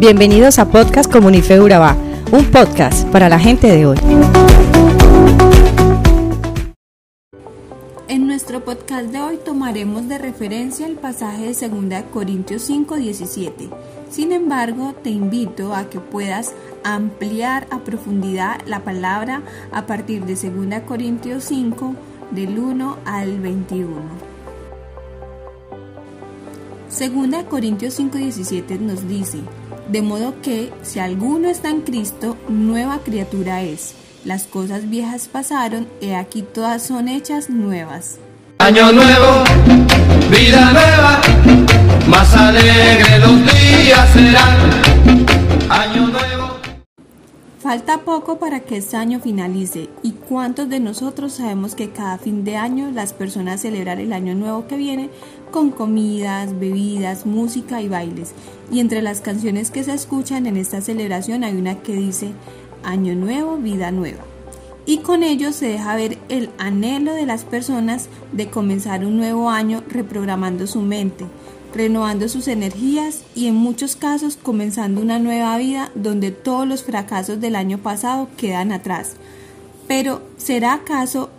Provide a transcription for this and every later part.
Bienvenidos a Podcast Comunife Urabá, un podcast para la gente de hoy. En nuestro podcast de hoy tomaremos de referencia el pasaje de 2 Corintios 5, 17. Sin embargo, te invito a que puedas ampliar a profundidad la palabra a partir de 2 Corintios 5, del 1 al 21. 2 Corintios 5, 17 nos dice, de modo que si alguno está en Cristo, nueva criatura es. Las cosas viejas pasaron, y aquí todas son hechas nuevas. Año nuevo, vida nueva, Falta poco para que este año finalice y cuántos de nosotros sabemos que cada fin de año las personas celebran el año nuevo que viene con comidas, bebidas, música y bailes. Y entre las canciones que se escuchan en esta celebración hay una que dice Año nuevo, vida nueva. Y con ello se deja ver el anhelo de las personas de comenzar un nuevo año reprogramando su mente, renovando sus energías y en muchos casos comenzando una nueva vida donde todos los fracasos del año pasado quedan atrás. Pero ¿será acaso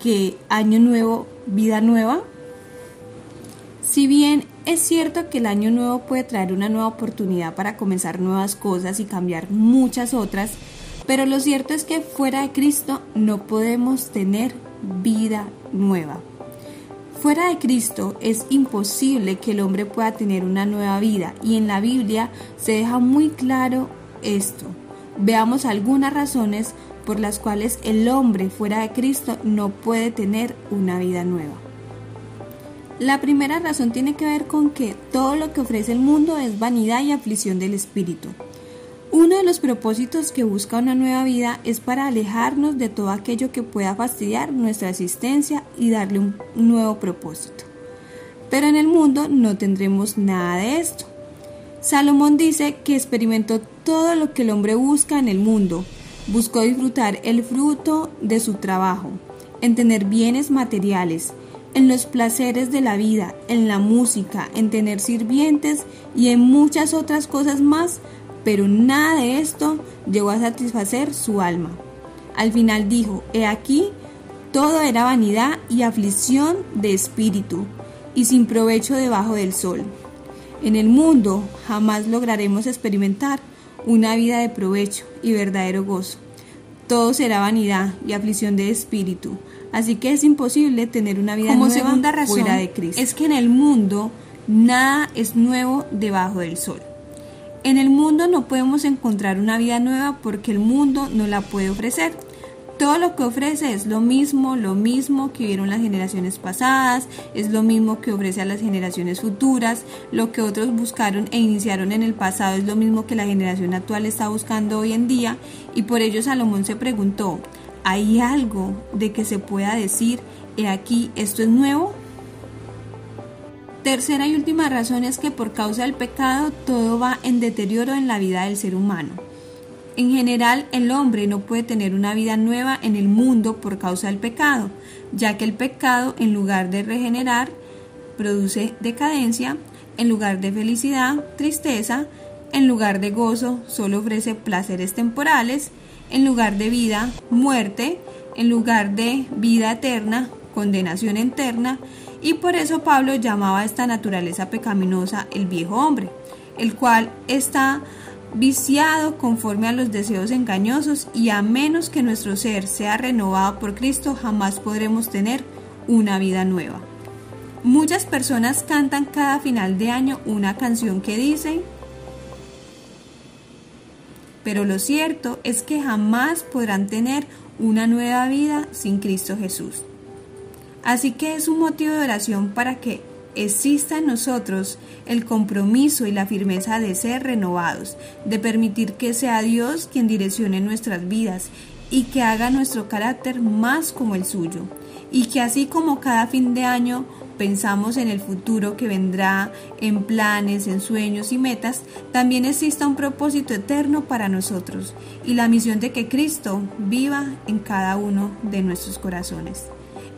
que año nuevo, vida nueva? Si bien es cierto que el año nuevo puede traer una nueva oportunidad para comenzar nuevas cosas y cambiar muchas otras, pero lo cierto es que fuera de Cristo no podemos tener vida nueva. Fuera de Cristo es imposible que el hombre pueda tener una nueva vida y en la Biblia se deja muy claro esto. Veamos algunas razones por las cuales el hombre fuera de Cristo no puede tener una vida nueva. La primera razón tiene que ver con que todo lo que ofrece el mundo es vanidad y aflicción del espíritu. Uno de los propósitos que busca una nueva vida es para alejarnos de todo aquello que pueda fastidiar nuestra existencia y darle un nuevo propósito. Pero en el mundo no tendremos nada de esto. Salomón dice que experimentó todo lo que el hombre busca en el mundo. Buscó disfrutar el fruto de su trabajo, en tener bienes materiales, en los placeres de la vida, en la música, en tener sirvientes y en muchas otras cosas más pero nada de esto llegó a satisfacer su alma. Al final dijo, he aquí, todo era vanidad y aflicción de espíritu, y sin provecho debajo del sol. En el mundo jamás lograremos experimentar una vida de provecho y verdadero gozo. Todo será vanidad y aflicción de espíritu, así que es imposible tener una vida Como nueva segunda razón, fuera de Cristo. Es que en el mundo nada es nuevo debajo del sol. En el mundo no podemos encontrar una vida nueva porque el mundo no la puede ofrecer. Todo lo que ofrece es lo mismo, lo mismo que vieron las generaciones pasadas, es lo mismo que ofrece a las generaciones futuras, lo que otros buscaron e iniciaron en el pasado es lo mismo que la generación actual está buscando hoy en día y por ello Salomón se preguntó, ¿hay algo de que se pueda decir, he aquí, esto es nuevo? Tercera y última razón es que por causa del pecado todo va en deterioro en la vida del ser humano. En general, el hombre no puede tener una vida nueva en el mundo por causa del pecado, ya que el pecado, en lugar de regenerar, produce decadencia, en lugar de felicidad, tristeza, en lugar de gozo, solo ofrece placeres temporales, en lugar de vida, muerte, en lugar de vida eterna, condenación eterna, y por eso Pablo llamaba a esta naturaleza pecaminosa el viejo hombre, el cual está viciado conforme a los deseos engañosos y a menos que nuestro ser sea renovado por Cristo jamás podremos tener una vida nueva. Muchas personas cantan cada final de año una canción que dice, pero lo cierto es que jamás podrán tener una nueva vida sin Cristo Jesús. Así que es un motivo de oración para que exista en nosotros el compromiso y la firmeza de ser renovados, de permitir que sea Dios quien direccione nuestras vidas y que haga nuestro carácter más como el suyo. Y que así como cada fin de año pensamos en el futuro que vendrá, en planes, en sueños y metas, también exista un propósito eterno para nosotros y la misión de que Cristo viva en cada uno de nuestros corazones.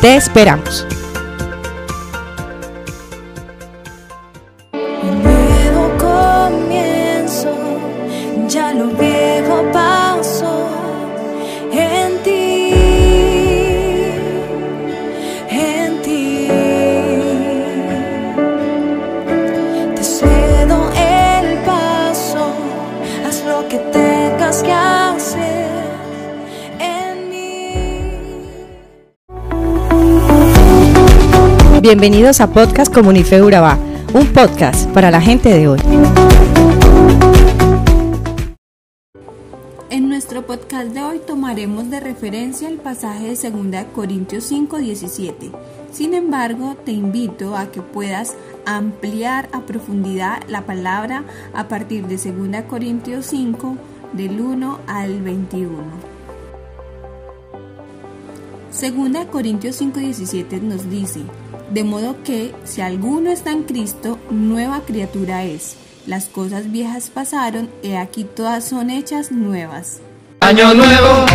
Te esperamos. Bienvenidos a Podcast Comunife Urabá, un podcast para la gente de hoy. En nuestro podcast de hoy tomaremos de referencia el pasaje de 2 Corintios 5, 17. Sin embargo, te invito a que puedas ampliar a profundidad la palabra a partir de 2 Corintios 5, del 1 al 21. 2 Corintios 5, 17 nos dice, de modo que, si alguno está en Cristo, nueva criatura es. Las cosas viejas pasaron, he aquí todas son hechas nuevas. Año nuevo,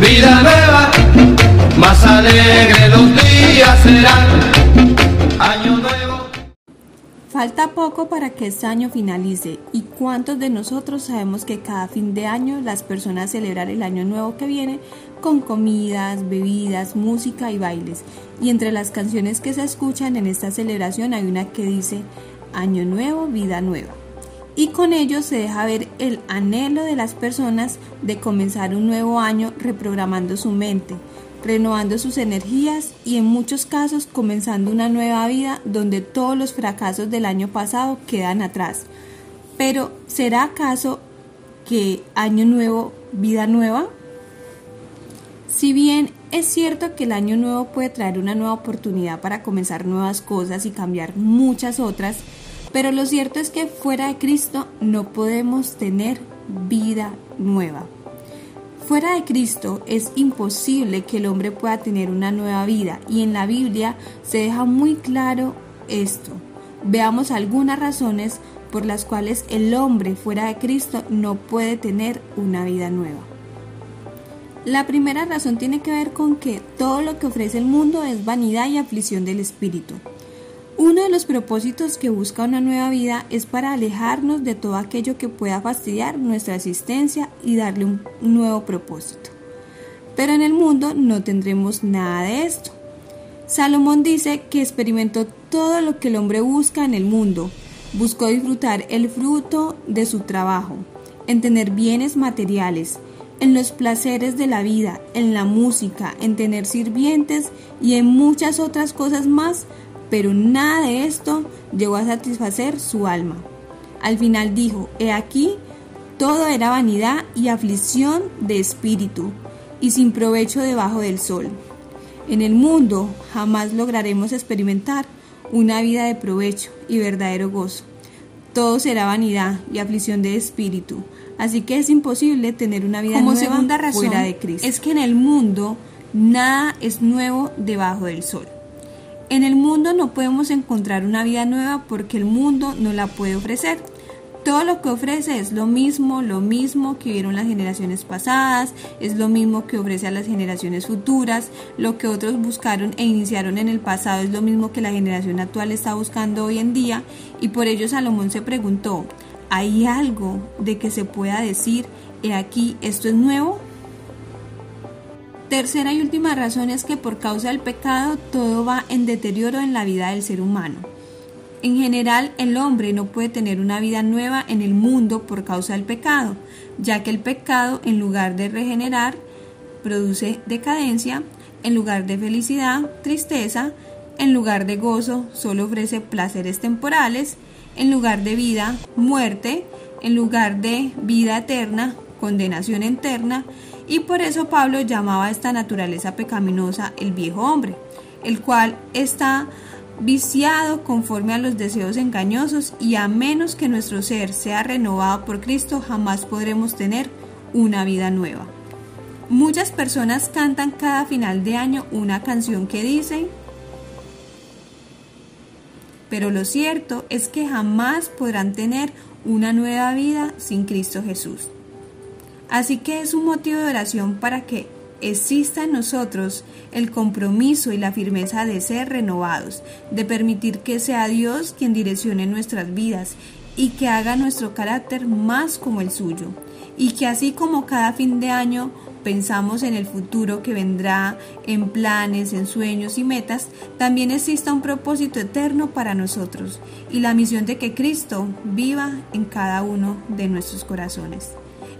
vida nueva, Falta poco para que este año finalice y cuántos de nosotros sabemos que cada fin de año las personas celebran el año nuevo que viene con comidas, bebidas, música y bailes. Y entre las canciones que se escuchan en esta celebración hay una que dice Año Nuevo, Vida Nueva. Y con ello se deja ver el anhelo de las personas de comenzar un nuevo año reprogramando su mente, renovando sus energías y en muchos casos comenzando una nueva vida donde todos los fracasos del año pasado quedan atrás. Pero ¿será acaso que año nuevo, vida nueva? Si bien es cierto que el año nuevo puede traer una nueva oportunidad para comenzar nuevas cosas y cambiar muchas otras, pero lo cierto es que fuera de Cristo no podemos tener vida nueva. Fuera de Cristo es imposible que el hombre pueda tener una nueva vida y en la Biblia se deja muy claro esto. Veamos algunas razones por las cuales el hombre fuera de Cristo no puede tener una vida nueva. La primera razón tiene que ver con que todo lo que ofrece el mundo es vanidad y aflicción del espíritu. Uno de los propósitos que busca una nueva vida es para alejarnos de todo aquello que pueda fastidiar nuestra existencia y darle un nuevo propósito. Pero en el mundo no tendremos nada de esto. Salomón dice que experimentó todo lo que el hombre busca en el mundo. Buscó disfrutar el fruto de su trabajo, en tener bienes materiales, en los placeres de la vida, en la música, en tener sirvientes y en muchas otras cosas más pero nada de esto llegó a satisfacer su alma. Al final dijo, he aquí, todo era vanidad y aflicción de espíritu, y sin provecho debajo del sol. En el mundo jamás lograremos experimentar una vida de provecho y verdadero gozo. Todo será vanidad y aflicción de espíritu, así que es imposible tener una vida Como nueva segunda razón, fuera de Cristo. Es que en el mundo nada es nuevo debajo del sol. En el mundo no podemos encontrar una vida nueva porque el mundo no la puede ofrecer. Todo lo que ofrece es lo mismo, lo mismo que vieron las generaciones pasadas, es lo mismo que ofrece a las generaciones futuras, lo que otros buscaron e iniciaron en el pasado es lo mismo que la generación actual está buscando hoy en día y por ello Salomón se preguntó, ¿hay algo de que se pueda decir, he aquí, esto es nuevo? Tercera y última razón es que por causa del pecado todo va en deterioro en la vida del ser humano. En general, el hombre no puede tener una vida nueva en el mundo por causa del pecado, ya que el pecado, en lugar de regenerar, produce decadencia, en lugar de felicidad, tristeza, en lugar de gozo, solo ofrece placeres temporales, en lugar de vida, muerte, en lugar de vida eterna, condenación eterna, y por eso Pablo llamaba a esta naturaleza pecaminosa el viejo hombre, el cual está viciado conforme a los deseos engañosos y a menos que nuestro ser sea renovado por Cristo jamás podremos tener una vida nueva. Muchas personas cantan cada final de año una canción que dice, pero lo cierto es que jamás podrán tener una nueva vida sin Cristo Jesús. Así que es un motivo de oración para que exista en nosotros el compromiso y la firmeza de ser renovados, de permitir que sea Dios quien direccione nuestras vidas y que haga nuestro carácter más como el suyo, y que así como cada fin de año pensamos en el futuro que vendrá, en planes, en sueños y metas, también exista un propósito eterno para nosotros y la misión de que Cristo viva en cada uno de nuestros corazones.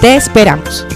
Te esperamos.